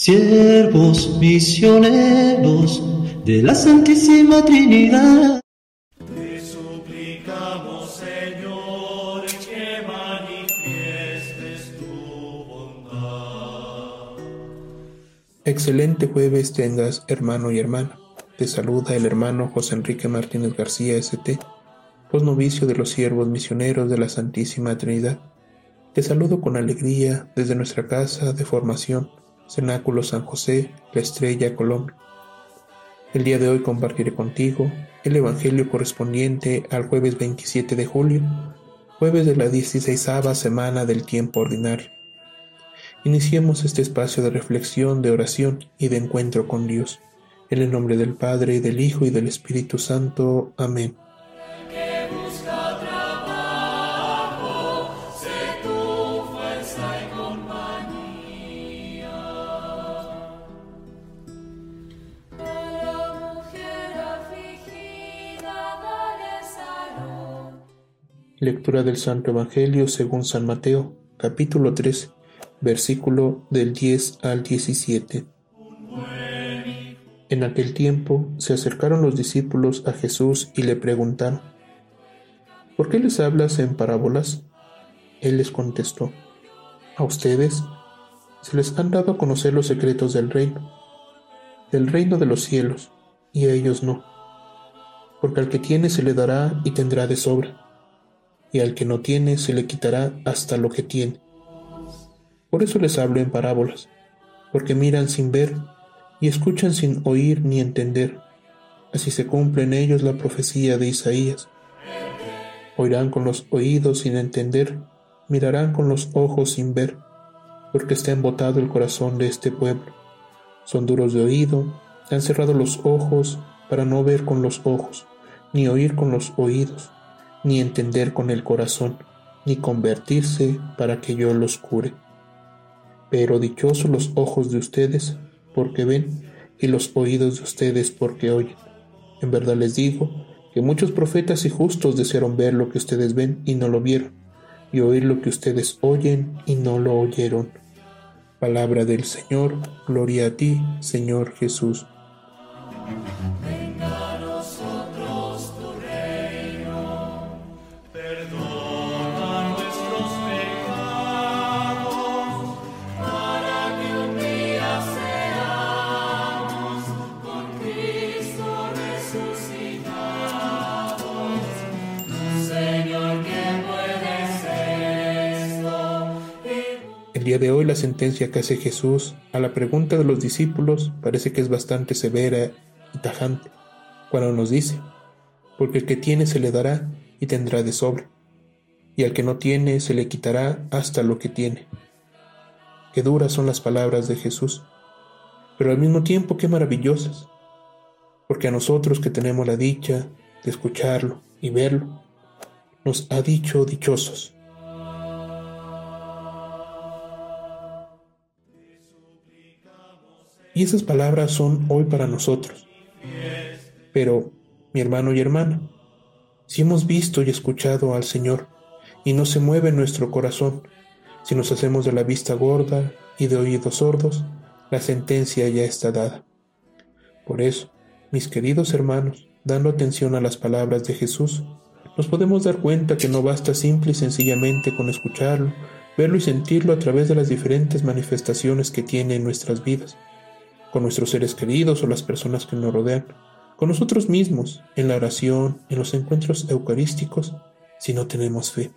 siervos misioneros de la Santísima Trinidad. Te suplicamos, Señor, que manifiestes tu bondad. Excelente jueves tengas, hermano y hermana. Te saluda el hermano José Enrique Martínez García, ST, posnovicio de los siervos misioneros de la Santísima Trinidad. Te saludo con alegría desde nuestra casa de formación Cenáculo San José, La Estrella, Colombia. El día de hoy compartiré contigo el Evangelio correspondiente al jueves 27 de julio, jueves de la 16 semana del tiempo ordinario. Iniciemos este espacio de reflexión, de oración y de encuentro con Dios. En el nombre del Padre, del Hijo y del Espíritu Santo. Amén. Lectura del Santo Evangelio según San Mateo, capítulo 3, versículo del 10 al 17. En aquel tiempo se acercaron los discípulos a Jesús y le preguntaron, ¿por qué les hablas en parábolas? Él les contestó, a ustedes se les han dado a conocer los secretos del reino, del reino de los cielos, y a ellos no, porque al que tiene se le dará y tendrá de sobra y al que no tiene se le quitará hasta lo que tiene. Por eso les hablo en parábolas, porque miran sin ver y escuchan sin oír ni entender. Así se cumple en ellos la profecía de Isaías. Oirán con los oídos sin entender, mirarán con los ojos sin ver, porque está embotado el corazón de este pueblo. Son duros de oído, han cerrado los ojos para no ver con los ojos, ni oír con los oídos ni entender con el corazón, ni convertirse para que yo los cure. Pero dichosos los ojos de ustedes porque ven y los oídos de ustedes porque oyen. En verdad les digo que muchos profetas y justos desearon ver lo que ustedes ven y no lo vieron, y oír lo que ustedes oyen y no lo oyeron. Palabra del Señor, gloria a ti, Señor Jesús. El día de hoy la sentencia que hace Jesús a la pregunta de los discípulos parece que es bastante severa y tajante, cuando nos dice, porque el que tiene se le dará y tendrá de sobra, y al que no tiene se le quitará hasta lo que tiene. Qué duras son las palabras de Jesús, pero al mismo tiempo qué maravillosas, porque a nosotros que tenemos la dicha de escucharlo y verlo, nos ha dicho dichosos Y esas palabras son hoy para nosotros. Pero, mi hermano y hermana, si hemos visto y escuchado al Señor y no se mueve nuestro corazón, si nos hacemos de la vista gorda y de oídos sordos, la sentencia ya está dada. Por eso, mis queridos hermanos, dando atención a las palabras de Jesús, nos podemos dar cuenta que no basta simple y sencillamente con escucharlo, verlo y sentirlo a través de las diferentes manifestaciones que tiene en nuestras vidas con nuestros seres queridos o las personas que nos rodean, con nosotros mismos, en la oración, en los encuentros eucarísticos, si no tenemos fe,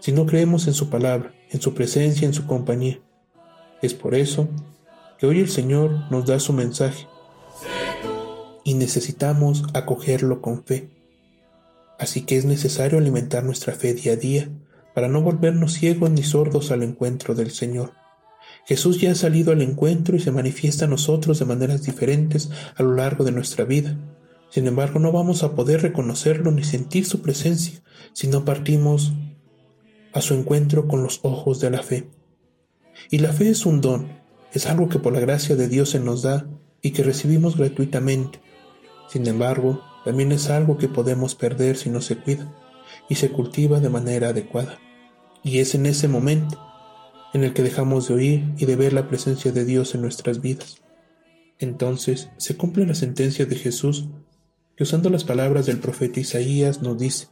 si no creemos en su palabra, en su presencia, en su compañía. Es por eso que hoy el Señor nos da su mensaje y necesitamos acogerlo con fe. Así que es necesario alimentar nuestra fe día a día para no volvernos ciegos ni sordos al encuentro del Señor. Jesús ya ha salido al encuentro y se manifiesta a nosotros de maneras diferentes a lo largo de nuestra vida. Sin embargo, no vamos a poder reconocerlo ni sentir su presencia si no partimos a su encuentro con los ojos de la fe. Y la fe es un don, es algo que por la gracia de Dios se nos da y que recibimos gratuitamente. Sin embargo, también es algo que podemos perder si no se cuida y se cultiva de manera adecuada. Y es en ese momento en el que dejamos de oír y de ver la presencia de Dios en nuestras vidas. Entonces se cumple la sentencia de Jesús, que usando las palabras del profeta Isaías nos dice,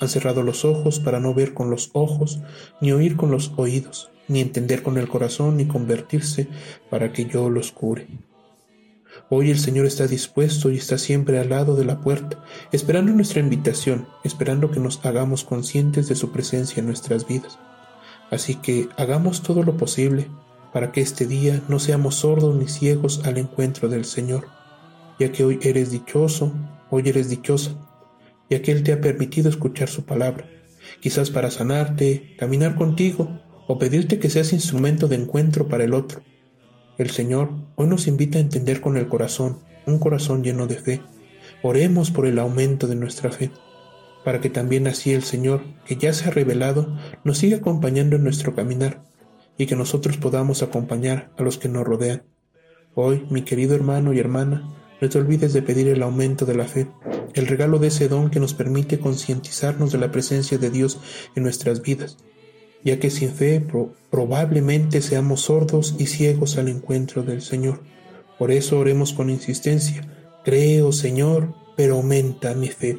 han cerrado los ojos para no ver con los ojos, ni oír con los oídos, ni entender con el corazón, ni convertirse para que yo los cure. Hoy el Señor está dispuesto y está siempre al lado de la puerta, esperando nuestra invitación, esperando que nos hagamos conscientes de su presencia en nuestras vidas. Así que hagamos todo lo posible para que este día no seamos sordos ni ciegos al encuentro del Señor, ya que hoy eres dichoso, hoy eres dichosa, ya que Él te ha permitido escuchar su palabra, quizás para sanarte, caminar contigo o pedirte que seas instrumento de encuentro para el otro. El Señor hoy nos invita a entender con el corazón, un corazón lleno de fe. Oremos por el aumento de nuestra fe para que también así el Señor, que ya se ha revelado, nos siga acompañando en nuestro caminar y que nosotros podamos acompañar a los que nos rodean. Hoy, mi querido hermano y hermana, no te olvides de pedir el aumento de la fe, el regalo de ese don que nos permite concientizarnos de la presencia de Dios en nuestras vidas, ya que sin fe probablemente seamos sordos y ciegos al encuentro del Señor. Por eso oremos con insistencia, creo, Señor, pero aumenta mi fe.